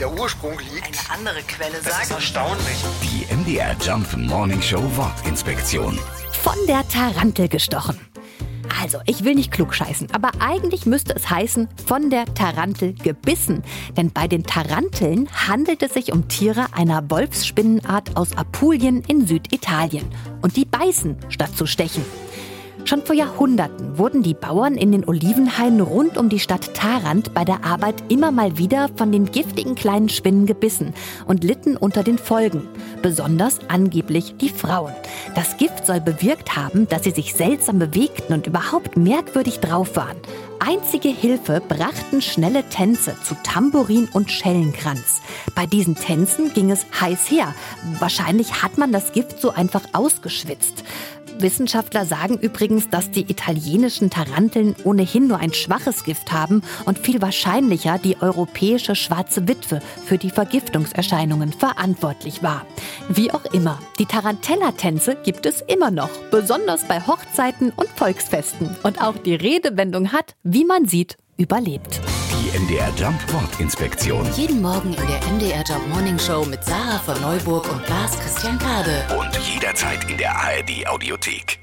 der Ursprung liegt. Eine andere Quelle Das ist sagt. erstaunlich. Die MDR Jump Morning Show Wortinspektion. Von der Tarantel gestochen. Also, ich will nicht klugscheißen, aber eigentlich müsste es heißen, von der Tarantel gebissen. Denn bei den Taranteln handelt es sich um Tiere einer Wolfsspinnenart aus Apulien in Süditalien. Und die beißen, statt zu stechen. Schon vor Jahrhunderten wurden die Bauern in den Olivenhainen rund um die Stadt Tarant bei der Arbeit immer mal wieder von den giftigen kleinen Spinnen gebissen und litten unter den Folgen. Besonders angeblich die Frauen. Das Gift soll bewirkt haben, dass sie sich seltsam bewegten und überhaupt merkwürdig drauf waren. Einzige Hilfe brachten schnelle Tänze zu Tambourin und Schellenkranz. Bei diesen Tänzen ging es heiß her. Wahrscheinlich hat man das Gift so einfach ausgeschwitzt. Wissenschaftler sagen übrigens, dass die italienischen Taranteln ohnehin nur ein schwaches Gift haben und viel wahrscheinlicher die europäische schwarze Witwe für die Vergiftungserscheinungen verantwortlich war. Wie auch immer, die Tarantella-Tänze gibt es immer noch, besonders bei Hochzeiten und Volksfesten. Und auch die Redewendung hat, wie man sieht, überlebt. MDR Jump Wortinspektion. Jeden Morgen in der MDR Job Morning Show mit Sarah von Neuburg und Lars Christian Kade. Und jederzeit in der ARD Audiothek.